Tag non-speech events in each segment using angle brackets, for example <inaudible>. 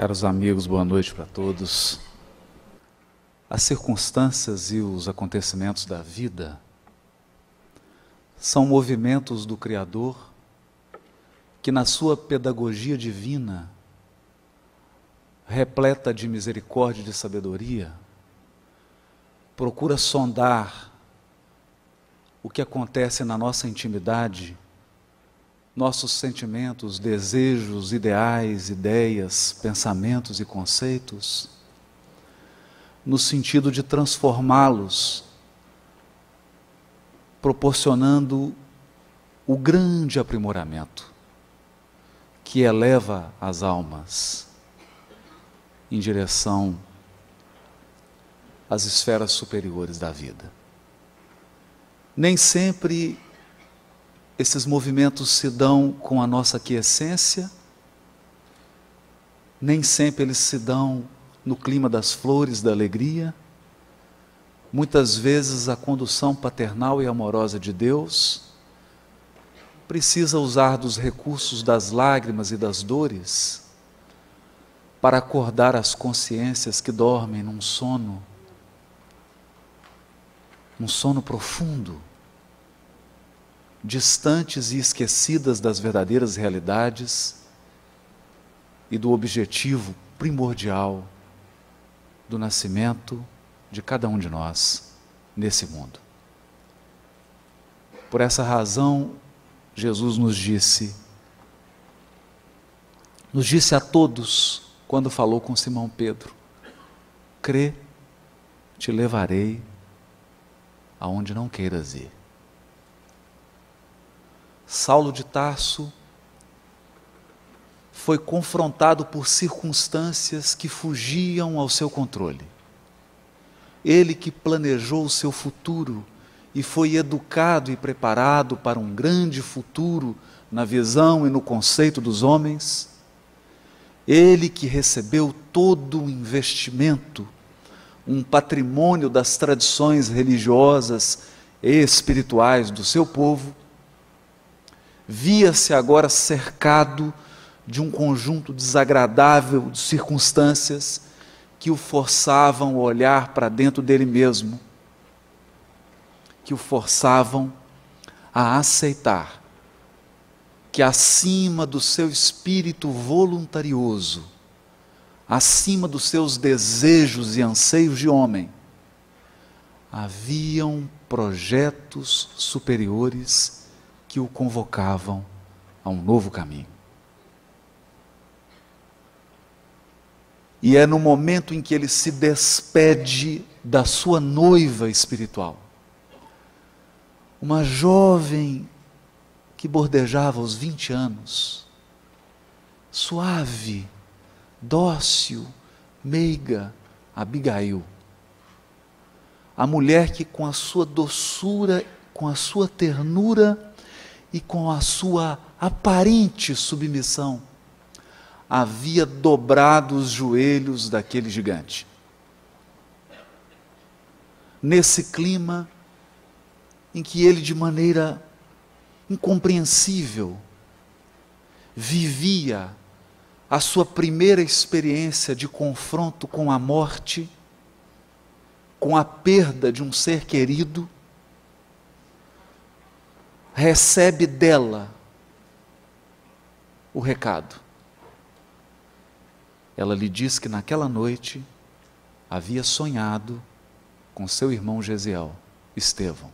Caros amigos, boa noite para todos. As circunstâncias e os acontecimentos da vida são movimentos do Criador que, na sua pedagogia divina, repleta de misericórdia e de sabedoria, procura sondar o que acontece na nossa intimidade nossos sentimentos, desejos, ideais, ideias, pensamentos e conceitos, no sentido de transformá-los, proporcionando o grande aprimoramento que eleva as almas em direção às esferas superiores da vida. Nem sempre esses movimentos se dão com a nossa quiescência, nem sempre eles se dão no clima das flores, da alegria. Muitas vezes a condução paternal e amorosa de Deus precisa usar dos recursos das lágrimas e das dores para acordar as consciências que dormem num sono, num sono profundo distantes e esquecidas das verdadeiras realidades e do objetivo primordial do nascimento de cada um de nós nesse mundo. Por essa razão, Jesus nos disse, nos disse a todos quando falou com Simão Pedro: crê, te levarei aonde não queiras ir. Saulo de Tarso foi confrontado por circunstâncias que fugiam ao seu controle. Ele que planejou o seu futuro e foi educado e preparado para um grande futuro na visão e no conceito dos homens, ele que recebeu todo o investimento, um patrimônio das tradições religiosas e espirituais do seu povo, via-se agora cercado de um conjunto desagradável de circunstâncias que o forçavam a olhar para dentro dele mesmo, que o forçavam a aceitar que acima do seu espírito voluntarioso, acima dos seus desejos e anseios de homem, haviam projetos superiores que o convocavam a um novo caminho. E é no momento em que ele se despede da sua noiva espiritual, uma jovem que bordejava os 20 anos, suave, dócil, meiga, Abigail. A mulher que, com a sua doçura, com a sua ternura, e com a sua aparente submissão, havia dobrado os joelhos daquele gigante. Nesse clima em que ele, de maneira incompreensível, vivia a sua primeira experiência de confronto com a morte, com a perda de um ser querido, recebe dela o recado. Ela lhe diz que naquela noite havia sonhado com seu irmão Gesiel, Estevão,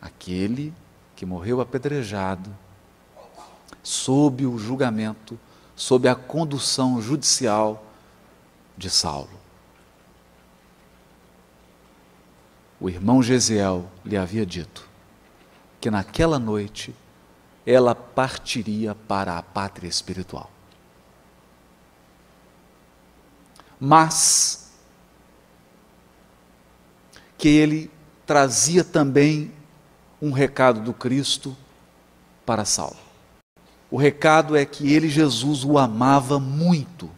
aquele que morreu apedrejado, sob o julgamento, sob a condução judicial de Saulo. O irmão Gesiel lhe havia dito: que naquela noite ela partiria para a pátria espiritual. Mas que ele trazia também um recado do Cristo para Saulo. O recado é que ele, Jesus, o amava muito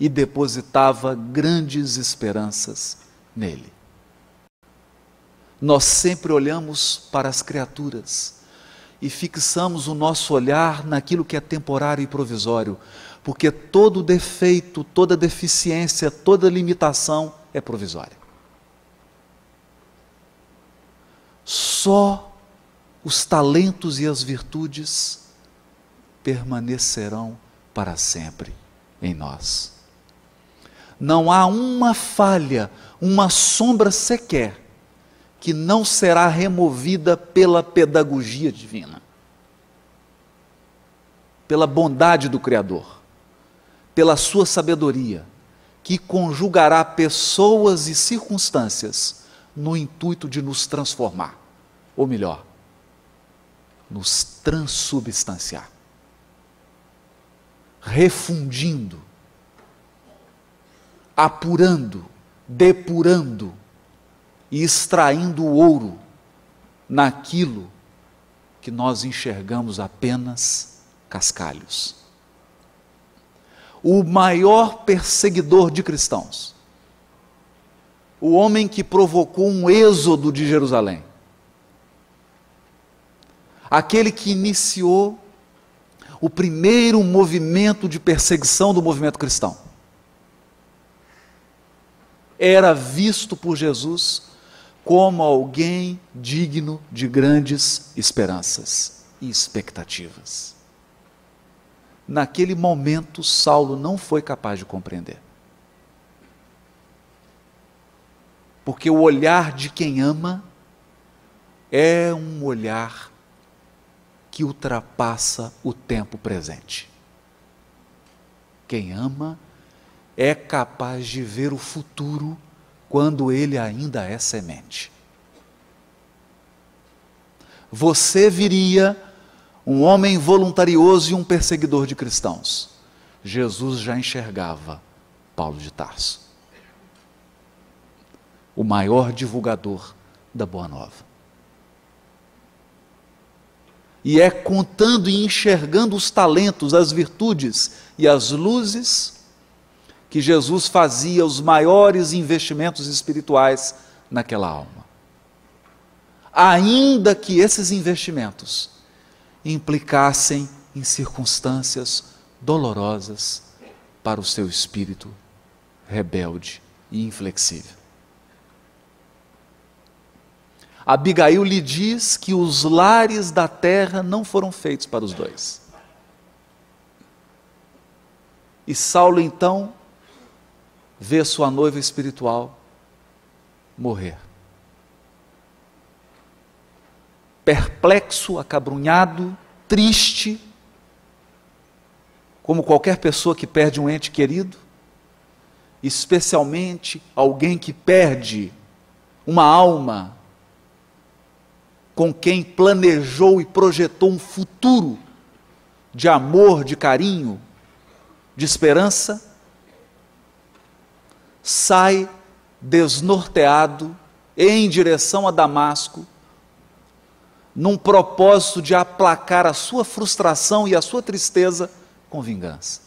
e depositava grandes esperanças nele nós sempre olhamos para as criaturas e fixamos o nosso olhar naquilo que é temporário e provisório, porque todo defeito, toda deficiência, toda limitação é provisória. Só os talentos e as virtudes permanecerão para sempre em nós. Não há uma falha, uma sombra sequer que não será removida pela pedagogia divina, pela bondade do Criador, pela sua sabedoria, que conjugará pessoas e circunstâncias no intuito de nos transformar, ou melhor, nos transubstanciar, refundindo, apurando, depurando e extraindo ouro naquilo que nós enxergamos apenas cascalhos. O maior perseguidor de cristãos, o homem que provocou um êxodo de Jerusalém, aquele que iniciou o primeiro movimento de perseguição do movimento cristão, era visto por Jesus como alguém digno de grandes esperanças e expectativas. Naquele momento, Saulo não foi capaz de compreender. Porque o olhar de quem ama é um olhar que ultrapassa o tempo presente. Quem ama é capaz de ver o futuro quando ele ainda é semente. Você viria um homem voluntarioso e um perseguidor de cristãos. Jesus já enxergava Paulo de Tarso, o maior divulgador da Boa Nova. E é contando e enxergando os talentos, as virtudes e as luzes que Jesus fazia os maiores investimentos espirituais naquela alma. Ainda que esses investimentos implicassem em circunstâncias dolorosas para o seu espírito rebelde e inflexível. Abigail lhe diz que os lares da terra não foram feitos para os dois. E Saulo então vê sua noiva espiritual morrer. Perplexo, acabrunhado, triste, como qualquer pessoa que perde um ente querido, especialmente alguém que perde uma alma com quem planejou e projetou um futuro de amor, de carinho, de esperança sai desnorteado em direção a Damasco, num propósito de aplacar a sua frustração e a sua tristeza com vingança.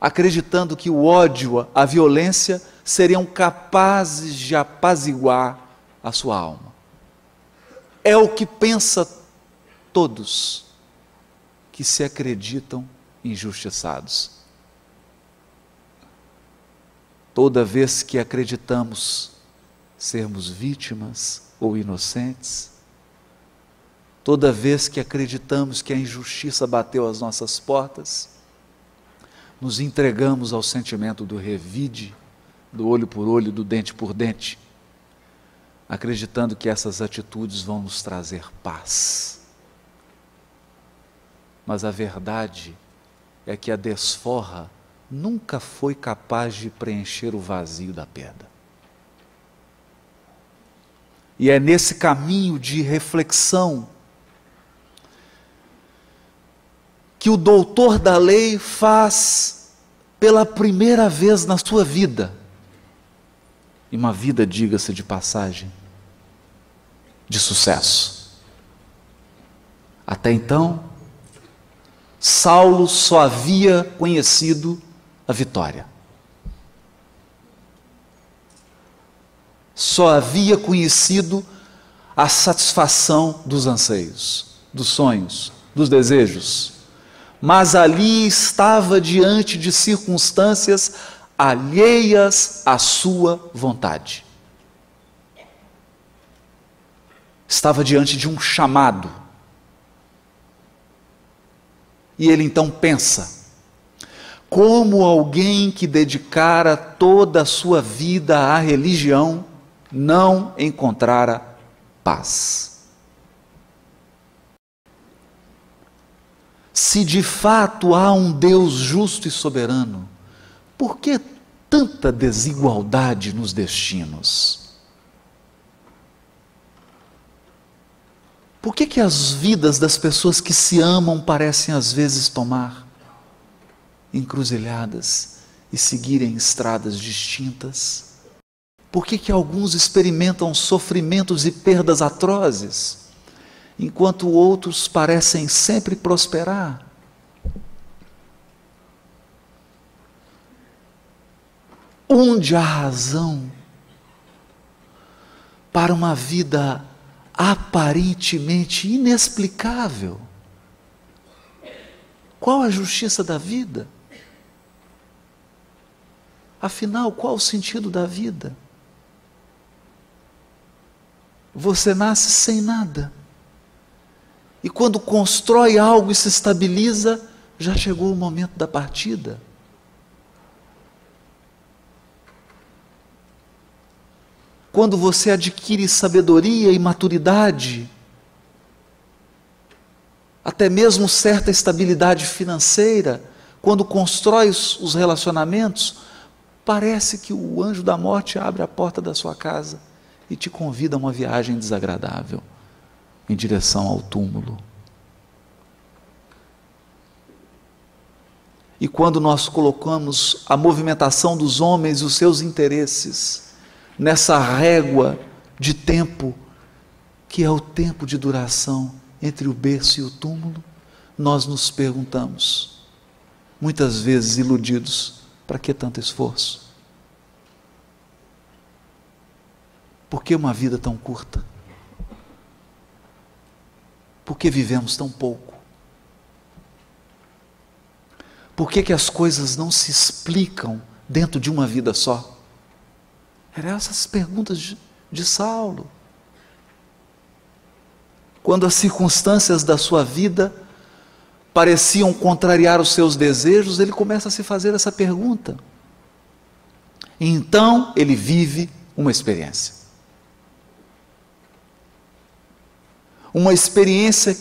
Acreditando que o ódio, a violência seriam capazes de apaziguar a sua alma. É o que pensa todos que se acreditam injustiçados. Toda vez que acreditamos sermos vítimas ou inocentes, toda vez que acreditamos que a injustiça bateu às nossas portas, nos entregamos ao sentimento do revide, do olho por olho, do dente por dente, acreditando que essas atitudes vão nos trazer paz. Mas a verdade é que a desforra nunca foi capaz de preencher o vazio da perda. E é nesse caminho de reflexão que o doutor da lei faz pela primeira vez na sua vida. E uma vida, diga-se de passagem, de sucesso. Até então, Saulo só havia conhecido a vitória. Só havia conhecido a satisfação dos anseios, dos sonhos, dos desejos. Mas ali estava diante de circunstâncias alheias à sua vontade. Estava diante de um chamado. E ele então pensa: como alguém que dedicara toda a sua vida à religião não encontrara paz. Se de fato há um Deus justo e soberano, por que tanta desigualdade nos destinos? Por que, que as vidas das pessoas que se amam parecem às vezes tomar encruzilhadas e seguirem estradas distintas? Por que, que alguns experimentam sofrimentos e perdas atrozes, enquanto outros parecem sempre prosperar? Onde há razão para uma vida aparentemente inexplicável? Qual a justiça da vida? Afinal, qual o sentido da vida? Você nasce sem nada. E quando constrói algo e se estabiliza, já chegou o momento da partida. Quando você adquire sabedoria e maturidade, até mesmo certa estabilidade financeira, quando constrói os relacionamentos, parece que o anjo da morte abre a porta da sua casa e te convida a uma viagem desagradável em direção ao túmulo. E quando nós colocamos a movimentação dos homens e os seus interesses nessa régua de tempo, que é o tempo de duração entre o berço e o túmulo, nós nos perguntamos, muitas vezes iludidos, para que tanto esforço? Por que uma vida tão curta? Por que vivemos tão pouco? Por que, que as coisas não se explicam dentro de uma vida só? Eram essas perguntas de, de Saulo. Quando as circunstâncias da sua vida pareciam contrariar os seus desejos, ele começa a se fazer essa pergunta. Então ele vive uma experiência. Uma experiência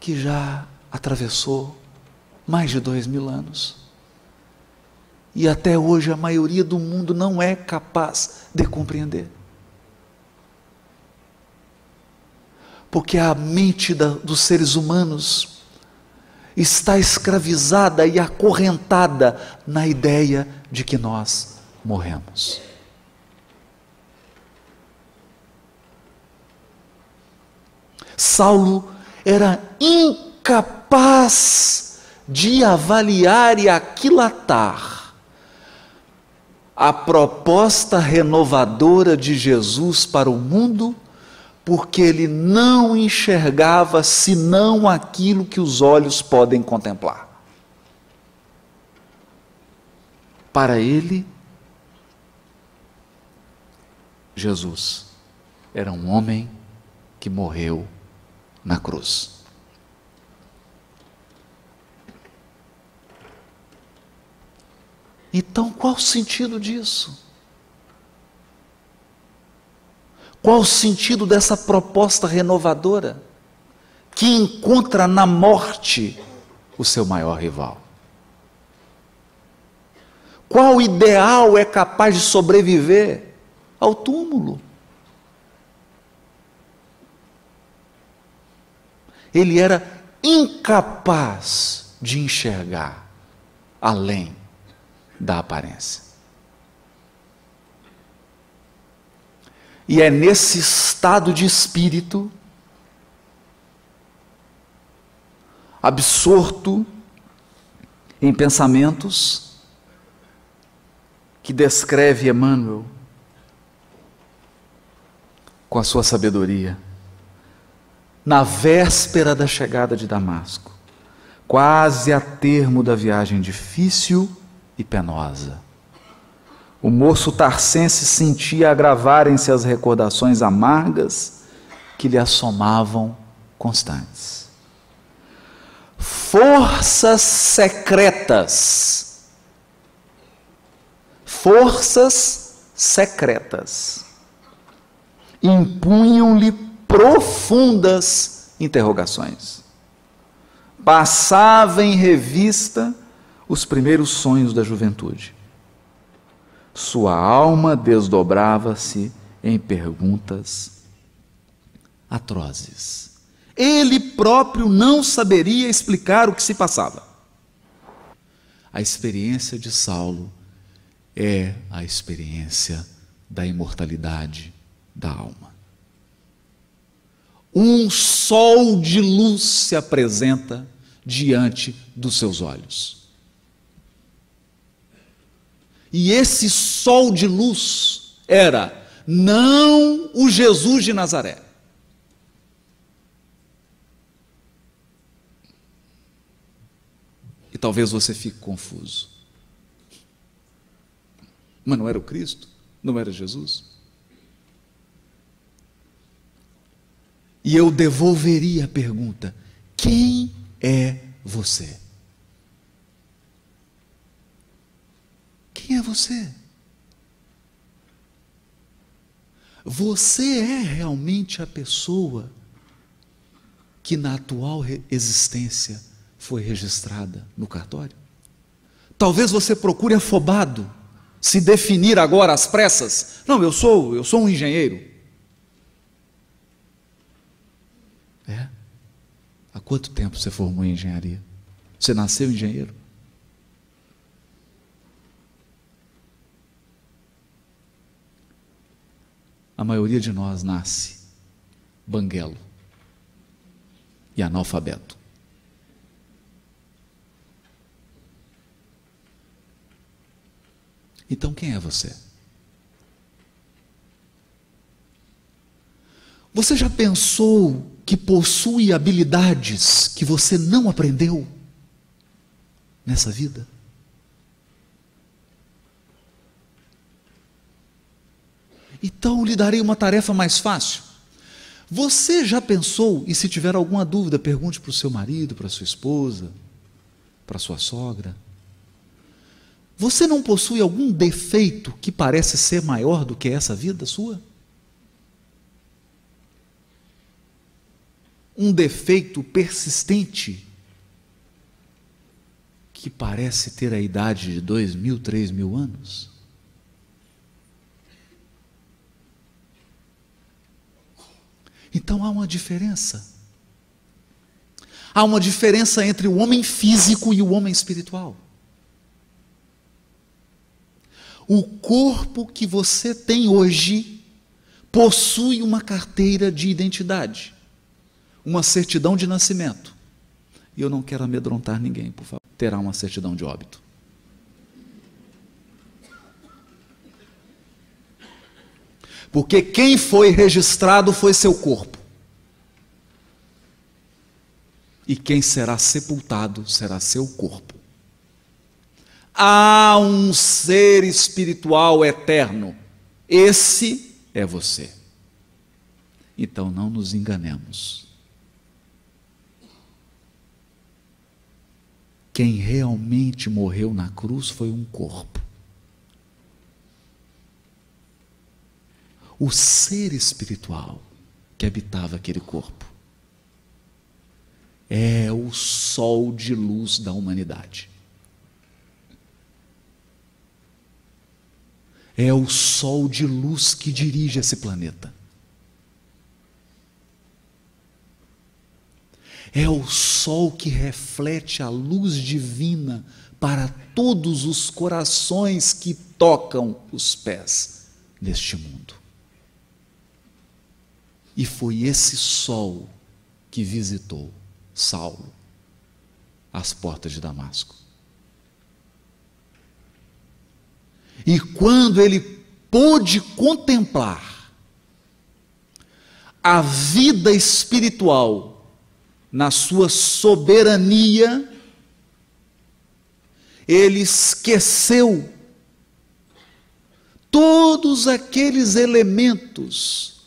que já atravessou mais de dois mil anos. E até hoje a maioria do mundo não é capaz de compreender. Porque a mente da, dos seres humanos está escravizada e acorrentada na ideia de que nós morremos. Saulo era incapaz de avaliar e aquilatar a proposta renovadora de Jesus para o mundo, porque ele não enxergava senão aquilo que os olhos podem contemplar. Para ele, Jesus era um homem que morreu na cruz. Então, qual o sentido disso? Qual o sentido dessa proposta renovadora que encontra na morte o seu maior rival? Qual ideal é capaz de sobreviver ao túmulo? Ele era incapaz de enxergar além da aparência. E é nesse estado de espírito, absorto em pensamentos, que descreve Emmanuel com a sua sabedoria, na véspera da chegada de Damasco, quase a termo da viagem difícil e penosa. O moço tarcense sentia agravarem-se as recordações amargas que lhe assomavam constantes. Forças secretas. Forças secretas impunham-lhe profundas interrogações. Passava em revista os primeiros sonhos da juventude. Sua alma desdobrava-se em perguntas atrozes. Ele próprio não saberia explicar o que se passava. A experiência de Saulo é a experiência da imortalidade da alma. Um sol de luz se apresenta diante dos seus olhos. E esse sol de luz era não o Jesus de Nazaré. E talvez você fique confuso. Mas não era o Cristo? Não era Jesus? E eu devolveria a pergunta: quem é você? Quem é você? Você é realmente a pessoa que na atual existência foi registrada no cartório? Talvez você procure afobado se definir agora às pressas. Não, eu sou, eu sou um engenheiro. É? Há quanto tempo você formou em engenharia? Você nasceu engenheiro? A maioria de nós nasce banguelo e analfabeto. Então quem é você? Você já pensou que possui habilidades que você não aprendeu nessa vida? Então lhe darei uma tarefa mais fácil. Você já pensou, e se tiver alguma dúvida, pergunte para o seu marido, para sua esposa, para sua sogra. Você não possui algum defeito que parece ser maior do que essa vida sua? um defeito persistente que parece ter a idade de dois mil, três mil anos? Então há uma diferença. Há uma diferença entre o homem físico e o homem espiritual. O corpo que você tem hoje possui uma carteira de identidade uma certidão de nascimento. E eu não quero amedrontar ninguém, por favor. Terá uma certidão de óbito. Porque quem foi registrado foi seu corpo. E quem será sepultado será seu corpo. Há um ser espiritual eterno. Esse é você. Então não nos enganemos. Quem realmente morreu na cruz foi um corpo. O ser espiritual que habitava aquele corpo é o sol de luz da humanidade. É o sol de luz que dirige esse planeta. É o sol que reflete a luz divina para todos os corações que tocam os pés neste mundo. E foi esse sol que visitou Saulo às portas de Damasco. E quando ele pôde contemplar a vida espiritual, na sua soberania, ele esqueceu todos aqueles elementos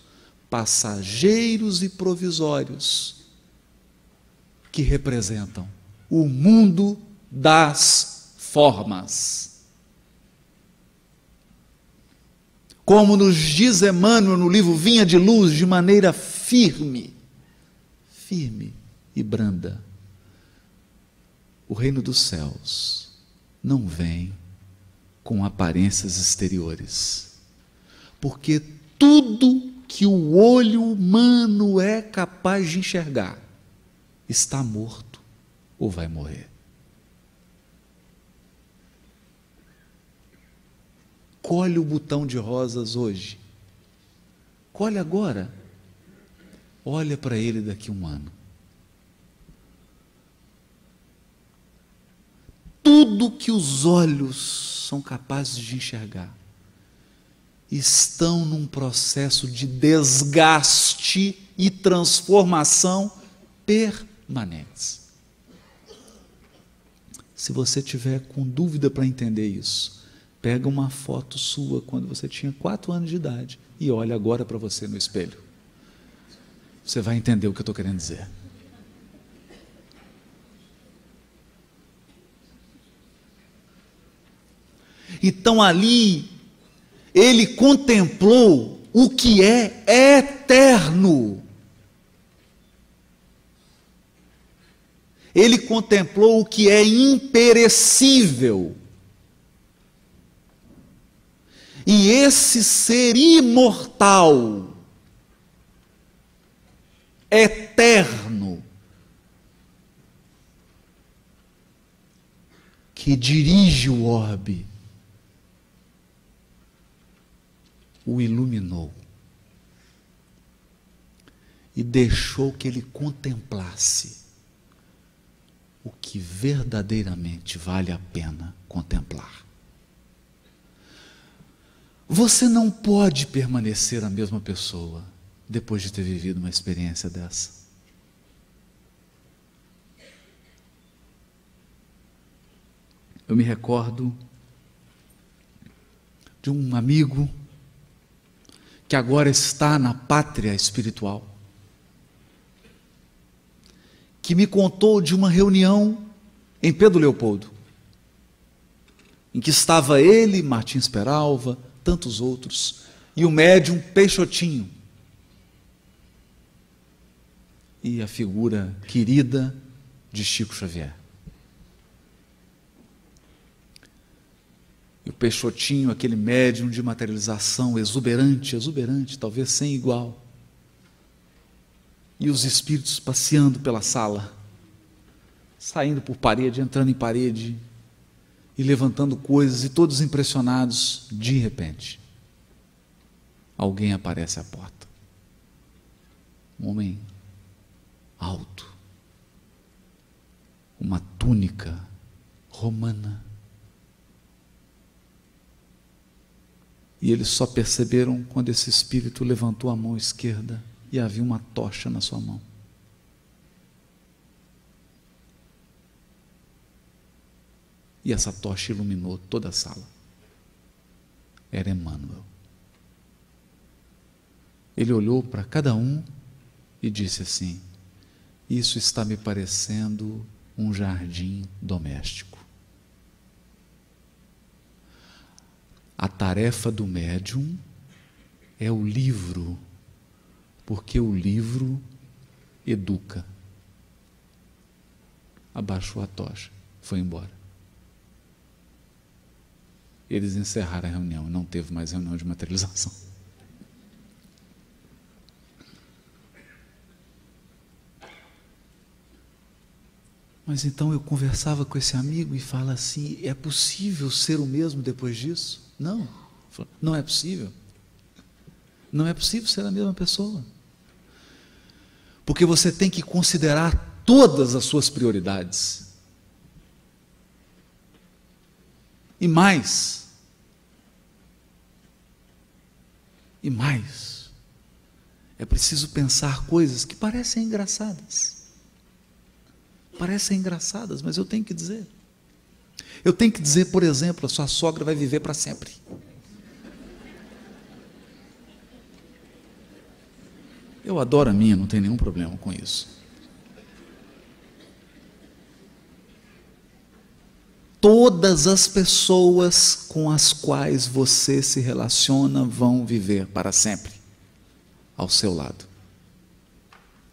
passageiros e provisórios que representam o mundo das formas. Como nos diz Emmanuel no livro Vinha de Luz, de maneira firme, firme e branda, o reino dos céus não vem com aparências exteriores, porque tudo que o olho humano é capaz de enxergar está morto ou vai morrer. Colhe o botão de rosas hoje. Colhe agora. Olha para ele daqui a um ano. Tudo que os olhos são capazes de enxergar estão num processo de desgaste e transformação permanentes. Se você tiver com dúvida para entender isso, Pega uma foto sua quando você tinha quatro anos de idade e olha agora para você no espelho. Você vai entender o que eu estou querendo dizer. Então ali, ele contemplou o que é eterno. Ele contemplou o que é imperecível. E esse ser imortal, eterno, que dirige o orbe, o iluminou e deixou que ele contemplasse o que verdadeiramente vale a pena contemplar. Você não pode permanecer a mesma pessoa depois de ter vivido uma experiência dessa. Eu me recordo de um amigo que agora está na pátria espiritual, que me contou de uma reunião em Pedro Leopoldo, em que estava ele, Martins Peralva, tantos outros, e o médium Peixotinho. E a figura querida de Chico Xavier. E o Peixotinho, aquele médium de materialização exuberante, exuberante, talvez sem igual. E os espíritos passeando pela sala, saindo por parede, entrando em parede, e levantando coisas, e todos impressionados, de repente, alguém aparece à porta. Um homem alto, uma túnica romana. E eles só perceberam quando esse espírito levantou a mão esquerda e havia uma tocha na sua mão. E essa tocha iluminou toda a sala. Era Emmanuel. Ele olhou para cada um e disse assim: Isso está me parecendo um jardim doméstico. A tarefa do médium é o livro, porque o livro educa. Abaixou a tocha, foi embora. Eles encerraram a reunião, não teve mais reunião de materialização. Mas então eu conversava com esse amigo e fala assim: é possível ser o mesmo depois disso? Não, não é possível. Não é possível ser a mesma pessoa. Porque você tem que considerar todas as suas prioridades. E mais. E mais. É preciso pensar coisas que parecem engraçadas. Parecem engraçadas, mas eu tenho que dizer. Eu tenho que dizer, por exemplo, a sua sogra vai viver para sempre. Eu adoro a minha, não tem nenhum problema com isso. Todas as pessoas com as quais você se relaciona vão viver para sempre ao seu lado.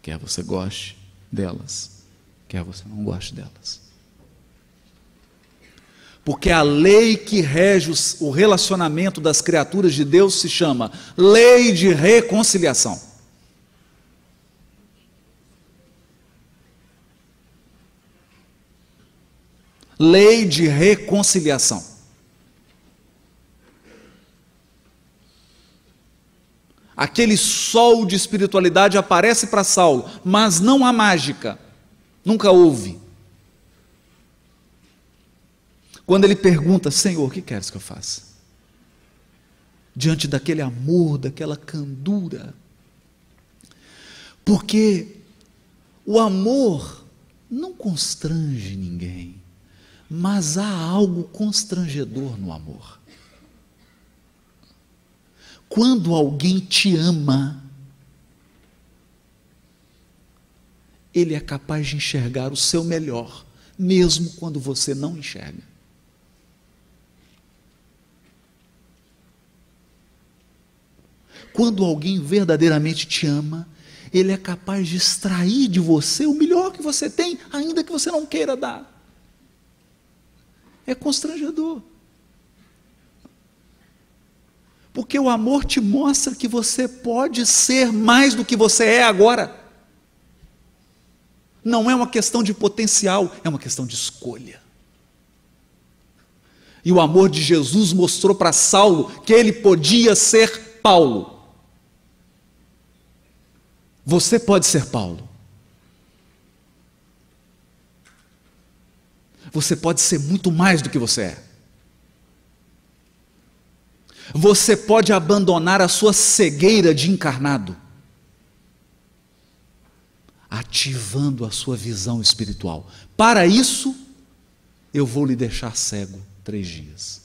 Quer você goste delas, quer você não goste delas. Porque a lei que rege o relacionamento das criaturas de Deus se chama lei de reconciliação. Lei de reconciliação. Aquele sol de espiritualidade aparece para Saulo, mas não há mágica. Nunca houve. Quando ele pergunta, Senhor, o que queres que eu faça? Diante daquele amor, daquela candura. Porque o amor não constrange ninguém, mas há algo constrangedor no amor. Quando alguém te ama, ele é capaz de enxergar o seu melhor, mesmo quando você não enxerga. Quando alguém verdadeiramente te ama, ele é capaz de extrair de você o melhor que você tem, ainda que você não queira dar. É constrangedor. Porque o amor te mostra que você pode ser mais do que você é agora. Não é uma questão de potencial, é uma questão de escolha. E o amor de Jesus mostrou para Saulo que ele podia ser Paulo. Você pode ser Paulo. Você pode ser muito mais do que você é. Você pode abandonar a sua cegueira de encarnado, ativando a sua visão espiritual. Para isso, eu vou lhe deixar cego três dias.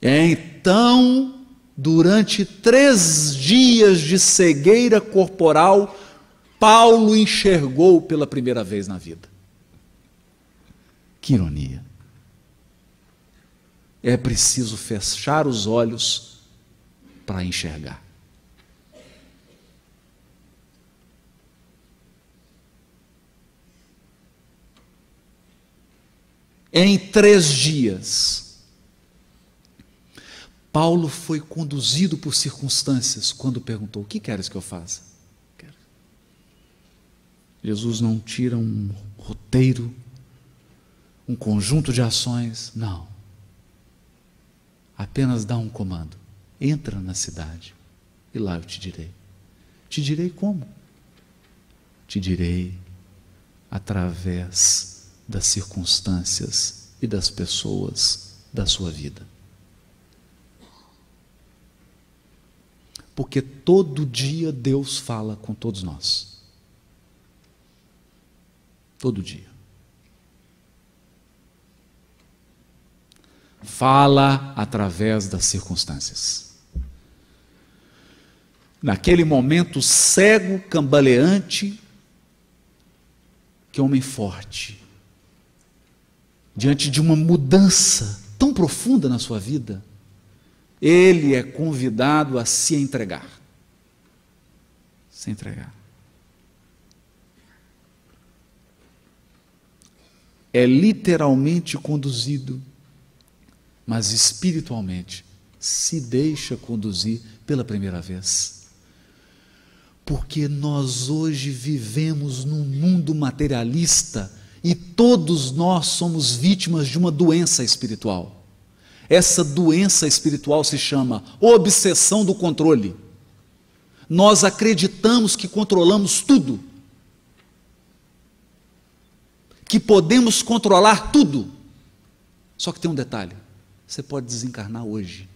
Então, durante três dias de cegueira corporal, Paulo enxergou pela primeira vez na vida. Que ironia é preciso fechar os olhos para enxergar. Em três dias, Paulo foi conduzido por circunstâncias quando perguntou: O que queres que eu faça? Jesus não tira um roteiro, um conjunto de ações, não apenas dá um comando: entra na cidade e lá eu te direi. Te direi como? Te direi através das circunstâncias e das pessoas da sua vida. Porque todo dia Deus fala com todos nós. Todo dia. fala através das circunstâncias. Naquele momento cego, cambaleante, que homem forte, diante de uma mudança tão profunda na sua vida, ele é convidado a se entregar. Se entregar. É literalmente conduzido mas espiritualmente se deixa conduzir pela primeira vez. Porque nós hoje vivemos num mundo materialista e todos nós somos vítimas de uma doença espiritual. Essa doença espiritual se chama obsessão do controle. Nós acreditamos que controlamos tudo, que podemos controlar tudo. Só que tem um detalhe: você pode desencarnar hoje.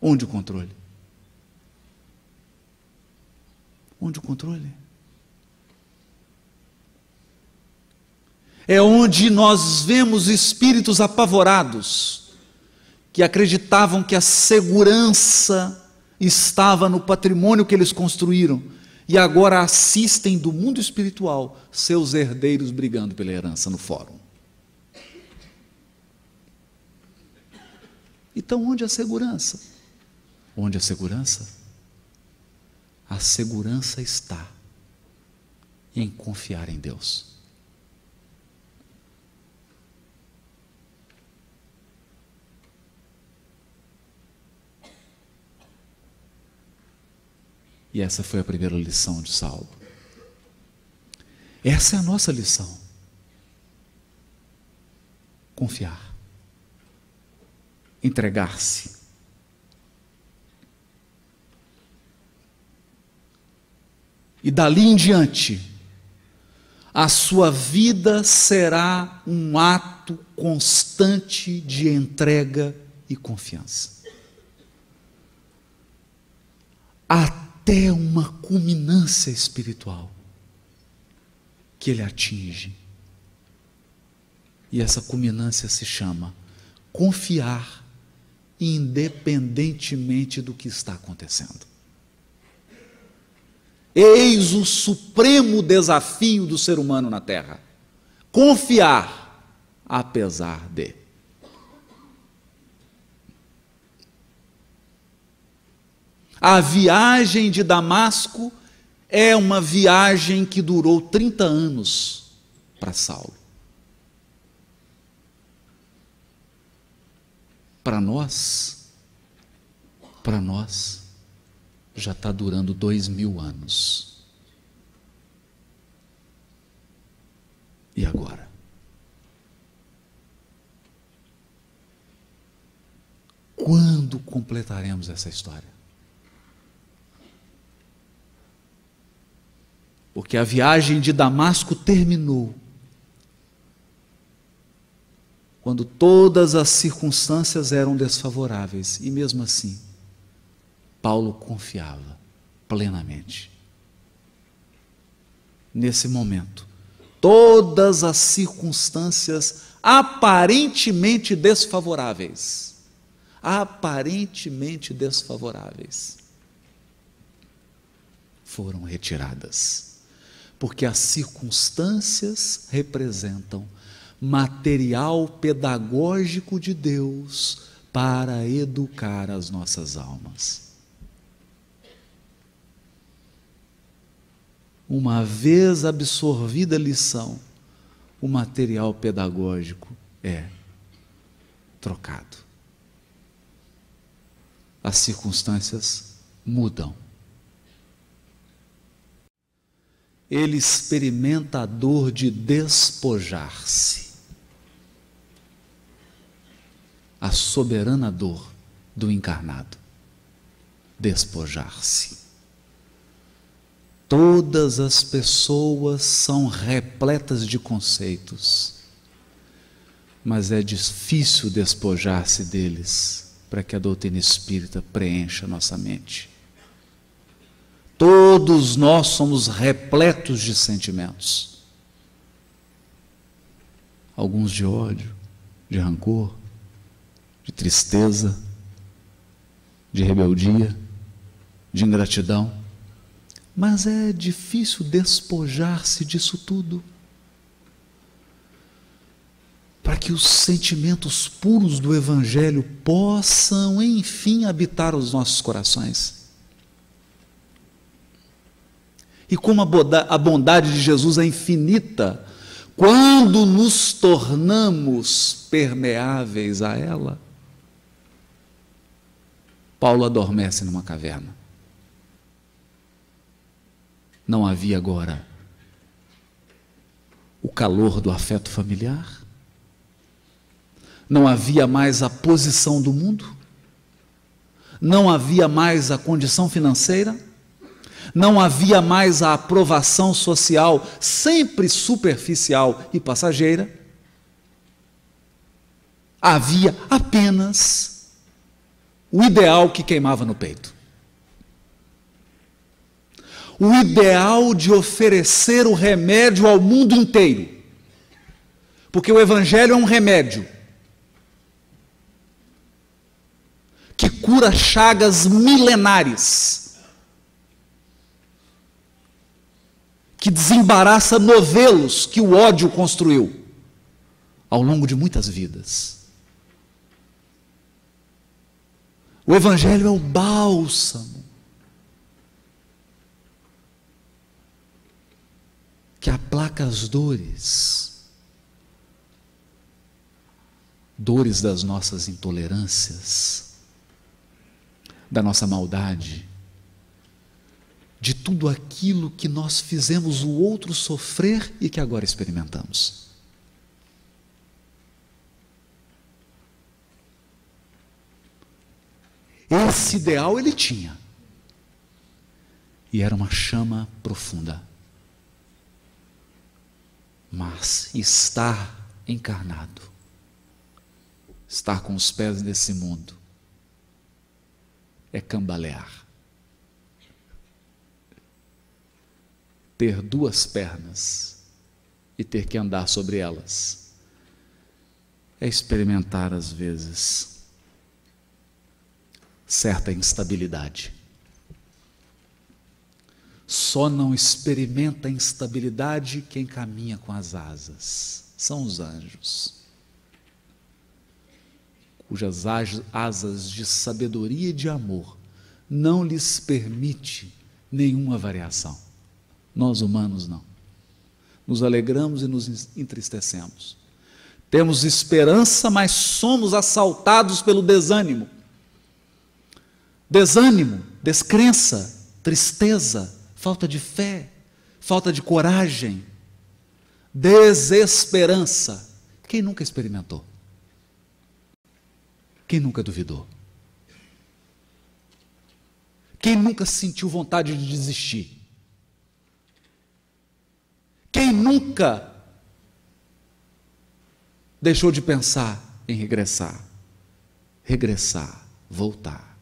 Onde o controle? Onde o controle? É onde nós vemos espíritos apavorados que acreditavam que a segurança estava no patrimônio que eles construíram e agora assistem do mundo espiritual seus herdeiros brigando pela herança no fórum. Então, onde a segurança? Onde a segurança? A segurança está em confiar em Deus. E essa foi a primeira lição de Saulo. Essa é a nossa lição. Confiar. Entregar-se. E dali em diante, a sua vida será um ato constante de entrega e confiança. Até até uma culminância espiritual que ele atinge. E essa culminância se chama confiar independentemente do que está acontecendo. Eis o supremo desafio do ser humano na Terra: confiar apesar de. A viagem de Damasco é uma viagem que durou 30 anos para Saulo. Para nós, para nós, já está durando dois mil anos. E agora? Quando completaremos essa história? Porque a viagem de Damasco terminou. Quando todas as circunstâncias eram desfavoráveis, e mesmo assim, Paulo confiava plenamente. Nesse momento, todas as circunstâncias aparentemente desfavoráveis, aparentemente desfavoráveis, foram retiradas porque as circunstâncias representam material pedagógico de Deus para educar as nossas almas. Uma vez absorvida a lição, o material pedagógico é trocado. As circunstâncias mudam. Ele experimenta a dor de despojar-se. A soberana dor do encarnado. Despojar-se. Todas as pessoas são repletas de conceitos, mas é difícil despojar-se deles para que a doutrina espírita preencha nossa mente. Todos nós somos repletos de sentimentos. Alguns de ódio, de rancor, de tristeza, de rebeldia, de ingratidão. Mas é difícil despojar-se disso tudo. Para que os sentimentos puros do Evangelho possam, enfim, habitar os nossos corações. E como a bondade de Jesus é infinita, quando nos tornamos permeáveis a ela, Paulo adormece numa caverna. Não havia agora o calor do afeto familiar, não havia mais a posição do mundo, não havia mais a condição financeira não havia mais a aprovação social, sempre superficial e passageira. Havia apenas o ideal que queimava no peito. O ideal de oferecer o remédio ao mundo inteiro. Porque o Evangelho é um remédio que cura chagas milenares, que desembaraça novelos que o ódio construiu ao longo de muitas vidas. O Evangelho é o bálsamo que aplaca as dores, dores das nossas intolerâncias, da nossa maldade, de tudo aquilo que nós fizemos o outro sofrer e que agora experimentamos. Esse ideal ele tinha. E era uma chama profunda. Mas estar encarnado, estar com os pés nesse mundo, é cambalear. Ter duas pernas e ter que andar sobre elas é experimentar, às vezes, certa instabilidade. Só não experimenta instabilidade quem caminha com as asas. São os anjos, cujas asas de sabedoria e de amor não lhes permite nenhuma variação. Nós humanos não. Nos alegramos e nos entristecemos. Temos esperança, mas somos assaltados pelo desânimo desânimo, descrença, tristeza, falta de fé, falta de coragem, desesperança. Quem nunca experimentou? Quem nunca duvidou? Quem nunca sentiu vontade de desistir? Quem nunca deixou de pensar em regressar? Regressar, voltar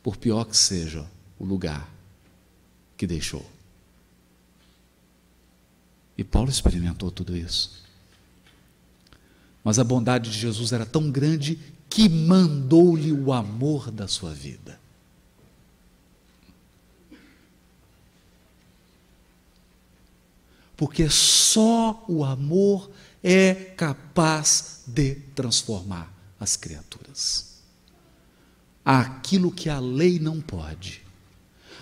por pior que seja o lugar que deixou. E Paulo experimentou tudo isso. Mas a bondade de Jesus era tão grande que mandou-lhe o amor da sua vida. Porque só o amor é capaz de transformar as criaturas aquilo que a lei não pode,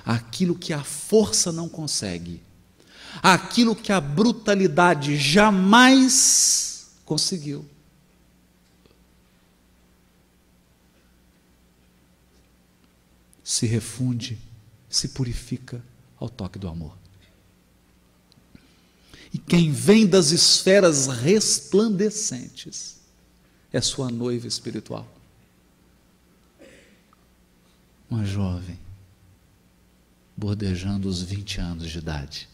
aquilo que a força não consegue, aquilo que a brutalidade jamais conseguiu. Se refunde, se purifica ao toque do amor. E quem vem das esferas resplandecentes é sua noiva espiritual uma jovem, bordejando os 20 anos de idade.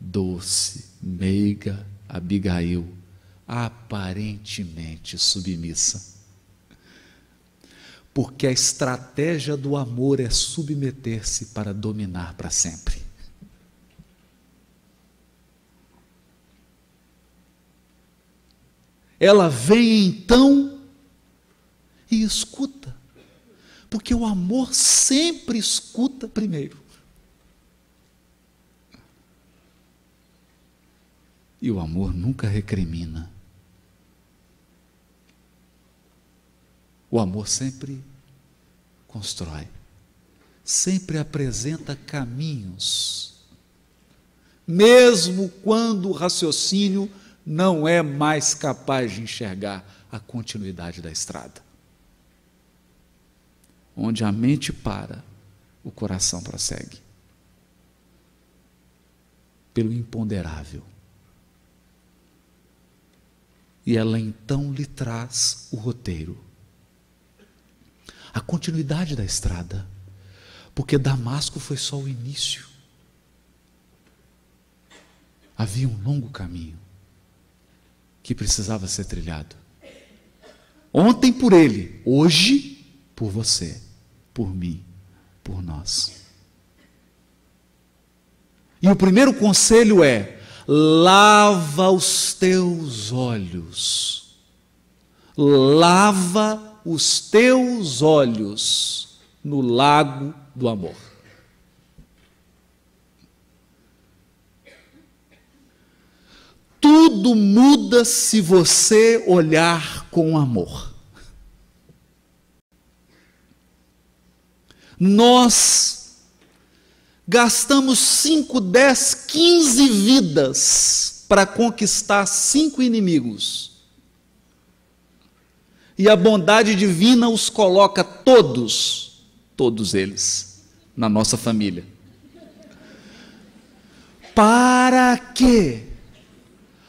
Doce, meiga Abigail, aparentemente submissa. Porque a estratégia do amor é submeter-se para dominar para sempre. Ela vem então e escuta. Porque o amor sempre escuta primeiro. E o amor nunca recrimina. O amor sempre constrói, sempre apresenta caminhos, mesmo quando o raciocínio não é mais capaz de enxergar a continuidade da estrada. Onde a mente para, o coração prossegue. Pelo imponderável. E ela então lhe traz o roteiro. A continuidade da estrada. Porque Damasco foi só o início. Havia um longo caminho que precisava ser trilhado. Ontem por ele, hoje por você, por mim, por nós. E o primeiro conselho é: lava os teus olhos. Lava os teus olhos no lago do amor. Tudo muda se você olhar com amor. Nós gastamos 5, 10, 15 vidas para conquistar cinco inimigos. E a bondade divina os coloca todos, todos eles, na nossa família. Para quê?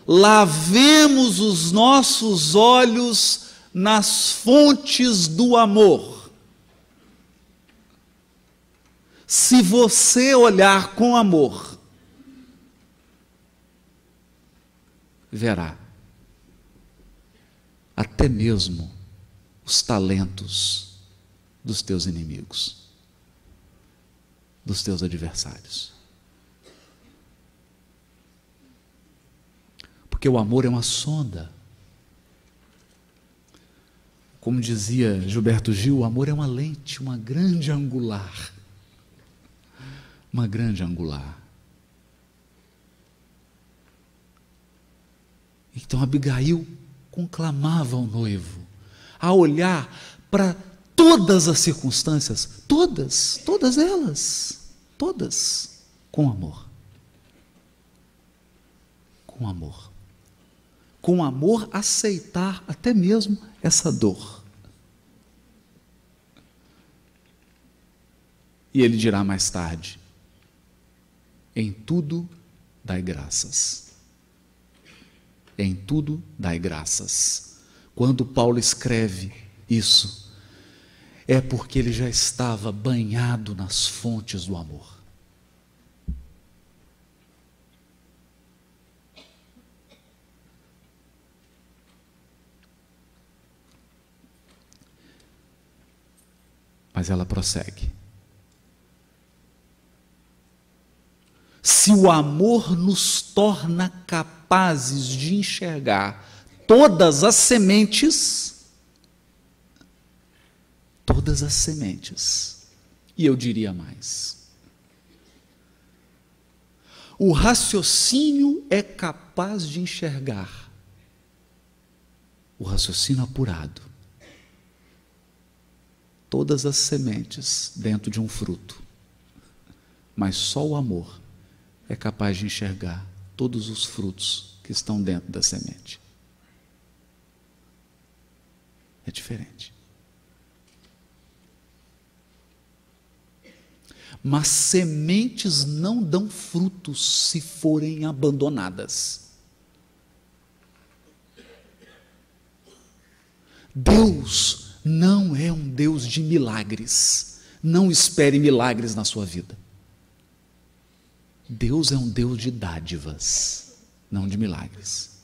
Lavemos os nossos olhos nas fontes do amor. Se você olhar com amor, verá até mesmo os talentos dos teus inimigos, dos teus adversários. Porque o amor é uma sonda. Como dizia Gilberto Gil, o amor é uma lente, uma grande angular. Uma grande angular. Então Abigail conclamava o noivo a olhar para todas as circunstâncias, todas, todas elas, todas, com amor. Com amor com amor, aceitar até mesmo essa dor. E ele dirá mais tarde: em tudo dai graças. Em tudo dai graças. Quando Paulo escreve isso, é porque ele já estava banhado nas fontes do amor. Mas ela prossegue. Se o amor nos torna capazes de enxergar todas as sementes, todas as sementes, e eu diria mais. O raciocínio é capaz de enxergar, o raciocínio apurado todas as sementes dentro de um fruto. Mas só o amor é capaz de enxergar todos os frutos que estão dentro da semente. É diferente. Mas sementes não dão frutos se forem abandonadas. Deus não é um Deus de milagres. Não espere milagres na sua vida. Deus é um Deus de dádivas, não de milagres.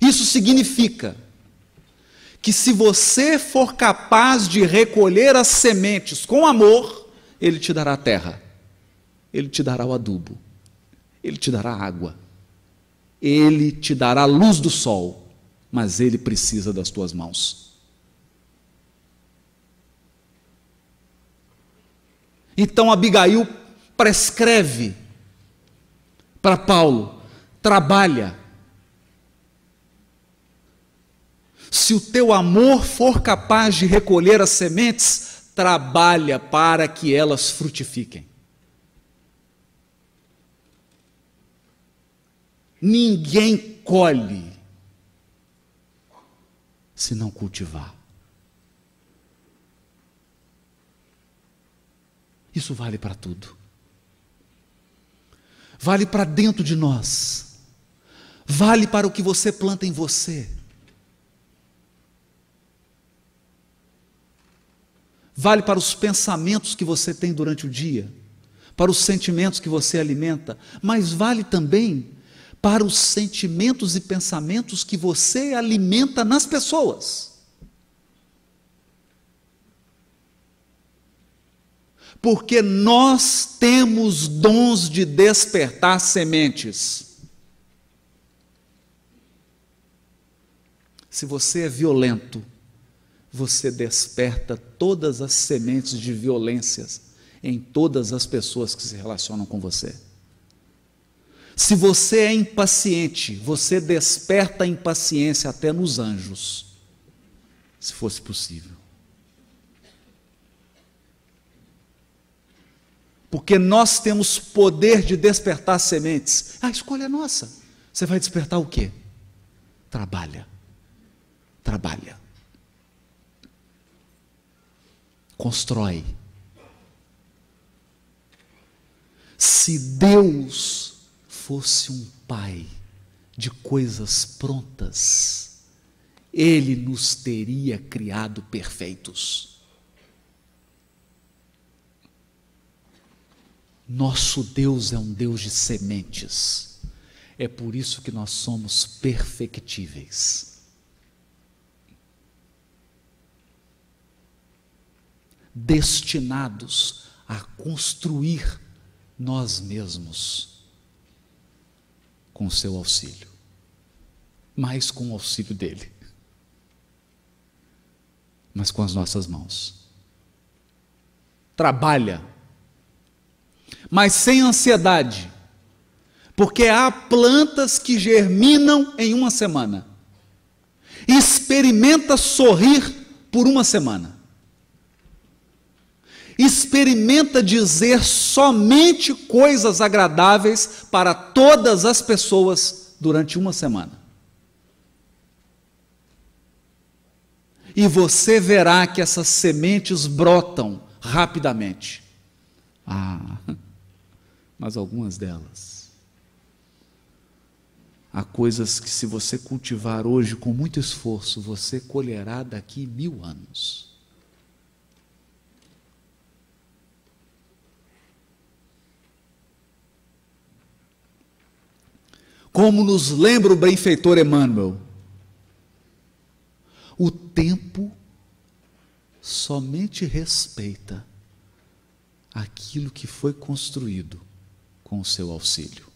Isso significa que se você for capaz de recolher as sementes com amor, Ele te dará a terra, Ele te dará o adubo, Ele te dará água, Ele te dará a luz do sol mas ele precisa das tuas mãos. Então Abigail prescreve para Paulo: trabalha. Se o teu amor for capaz de recolher as sementes, trabalha para que elas frutifiquem. Ninguém colhe se não cultivar. Isso vale para tudo. Vale para dentro de nós. Vale para o que você planta em você. Vale para os pensamentos que você tem durante o dia, para os sentimentos que você alimenta, mas vale também para os sentimentos e pensamentos que você alimenta nas pessoas. Porque nós temos dons de despertar sementes. Se você é violento, você desperta todas as sementes de violências em todas as pessoas que se relacionam com você. Se você é impaciente, você desperta a impaciência até nos anjos, se fosse possível. Porque nós temos poder de despertar sementes. A escolha é nossa. Você vai despertar o quê? Trabalha. Trabalha. Constrói. Se Deus fosse um pai de coisas prontas, ele nos teria criado perfeitos. Nosso Deus é um Deus de sementes. É por isso que nós somos perfectíveis. Destinados a construir nós mesmos com o seu auxílio, mais com o auxílio dele, mas com as nossas mãos. Trabalha, mas sem ansiedade, porque há plantas que germinam em uma semana. Experimenta sorrir por uma semana. Experimenta dizer somente coisas agradáveis para todas as pessoas durante uma semana. E você verá que essas sementes brotam rapidamente. Ah, <laughs> mas algumas delas. Há coisas que, se você cultivar hoje com muito esforço, você colherá daqui mil anos. Como nos lembra o benfeitor Emmanuel, o tempo somente respeita aquilo que foi construído com o seu auxílio.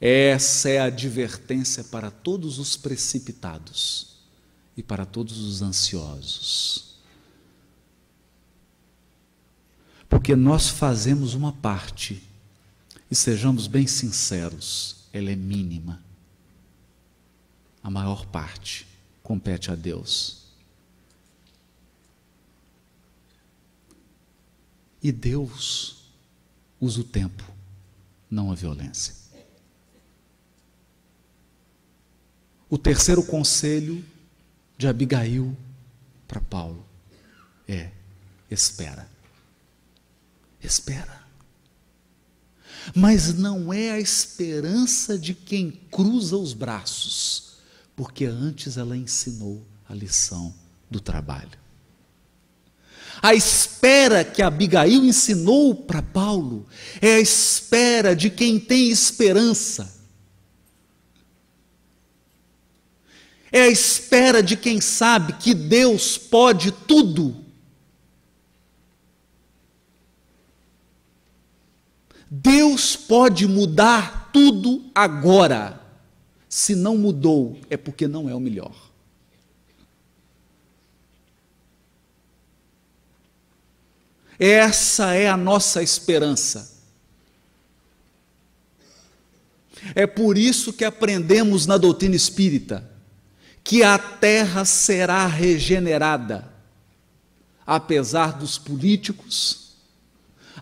Essa é a advertência para todos os precipitados e para todos os ansiosos. Porque nós fazemos uma parte, e sejamos bem sinceros, ela é mínima. A maior parte compete a Deus. E Deus usa o tempo, não a violência. O terceiro conselho de Abigail para Paulo é: espera espera. Mas não é a esperança de quem cruza os braços, porque antes ela ensinou a lição do trabalho. A espera que Abigail ensinou para Paulo é a espera de quem tem esperança. É a espera de quem sabe que Deus pode tudo Deus pode mudar tudo agora. Se não mudou, é porque não é o melhor. Essa é a nossa esperança. É por isso que aprendemos na doutrina espírita que a terra será regenerada, apesar dos políticos,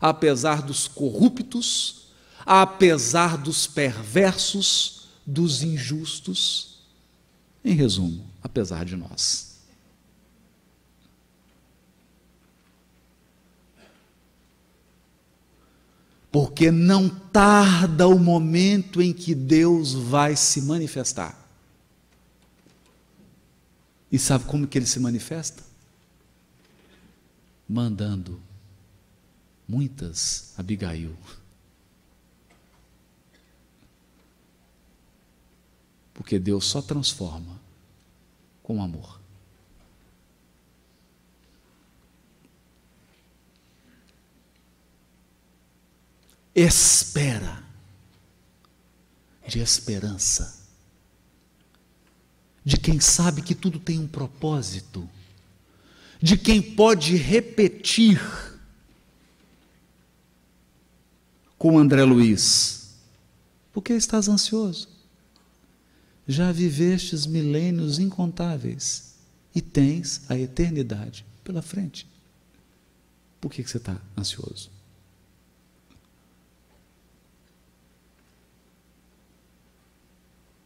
apesar dos corruptos, apesar dos perversos, dos injustos, em resumo, apesar de nós. Porque não tarda o momento em que Deus vai se manifestar. E sabe como que ele se manifesta? Mandando muitas Abigail. Porque Deus só transforma com amor. Espera de esperança, de quem sabe que tudo tem um propósito, de quem pode repetir com André Luiz: Por que estás ansioso? Já vivestes milênios incontáveis e tens a eternidade pela frente. Por que você está ansioso?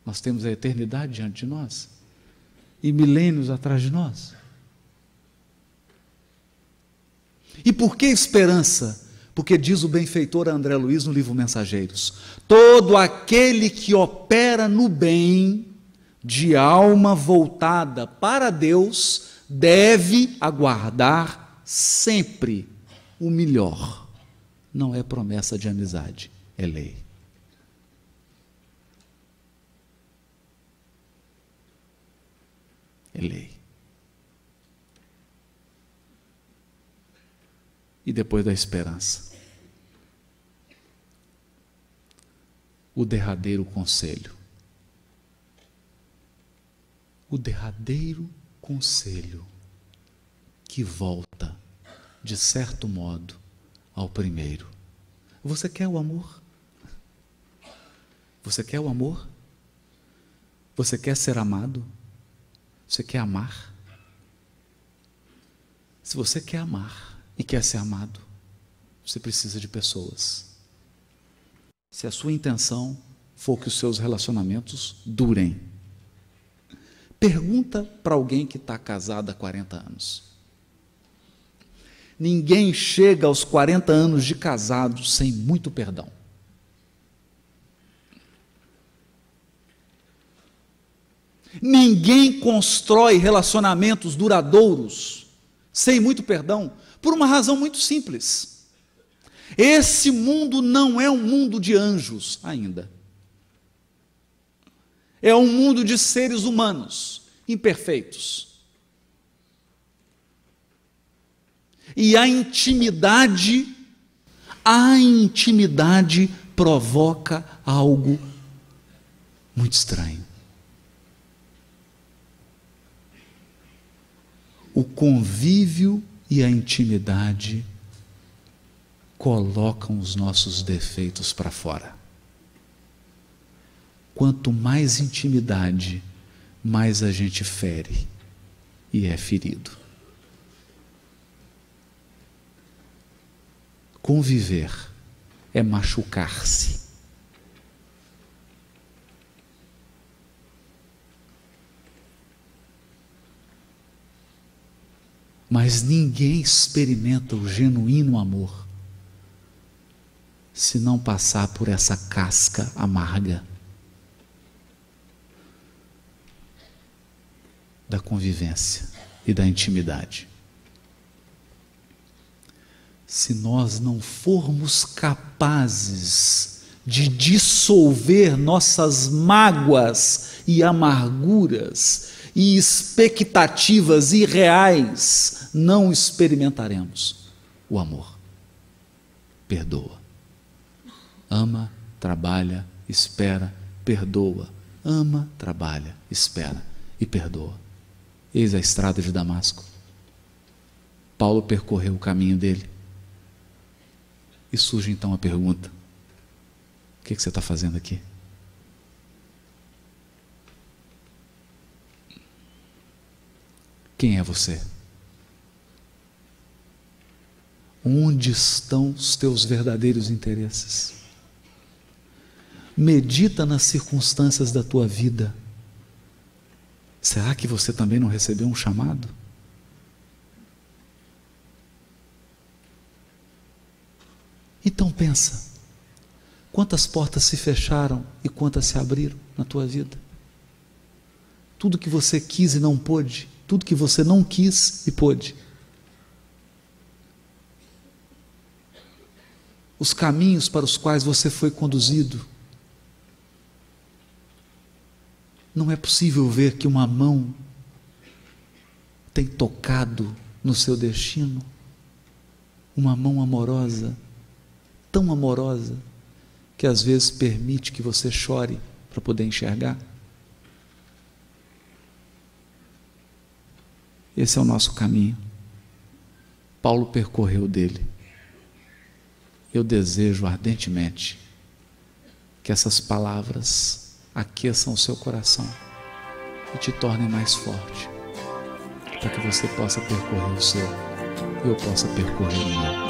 Nós temos a eternidade diante de nós e milênios atrás de nós. E por que esperança? Porque diz o benfeitor André Luiz no livro Mensageiros: todo aquele que opera no bem, de alma voltada para Deus, deve aguardar sempre o melhor. Não é promessa de amizade, é lei. é lei. E depois da esperança, o derradeiro conselho. O derradeiro conselho que volta, de certo modo, ao primeiro. Você quer o amor? Você quer o amor? Você quer ser amado? Você quer amar? Se você quer amar e quer ser amado, você precisa de pessoas. Se a sua intenção for que os seus relacionamentos durem, pergunta para alguém que está casado há 40 anos. Ninguém chega aos 40 anos de casado sem muito perdão. Ninguém constrói relacionamentos duradouros sem muito perdão, por uma razão muito simples. Esse mundo não é um mundo de anjos ainda. É um mundo de seres humanos imperfeitos. E a intimidade, a intimidade provoca algo muito estranho. o convívio e a intimidade colocam os nossos defeitos para fora. Quanto mais intimidade, mais a gente fere e é ferido. Conviver é machucar-se. Mas ninguém experimenta o genuíno amor se não passar por essa casca amarga da convivência e da intimidade. Se nós não formos capazes de dissolver nossas mágoas e amarguras e expectativas irreais, não experimentaremos o amor. Perdoa. Ama, trabalha, espera, perdoa. Ama, trabalha, espera e perdoa. Eis a estrada de Damasco. Paulo percorreu o caminho dele. E surge então a pergunta: o que, que você está fazendo aqui? Quem é você? Onde estão os teus verdadeiros interesses? Medita nas circunstâncias da tua vida. Será que você também não recebeu um chamado? Então pensa, quantas portas se fecharam e quantas se abriram na tua vida? Tudo que você quis e não pôde, tudo que você não quis e pôde. os caminhos para os quais você foi conduzido. Não é possível ver que uma mão tem tocado no seu destino, uma mão amorosa, tão amorosa, que às vezes permite que você chore para poder enxergar. Esse é o nosso caminho. Paulo percorreu dele. Eu desejo ardentemente que essas palavras aqueçam o seu coração e te tornem mais forte, para que você possa percorrer o seu e eu possa percorrer o meu.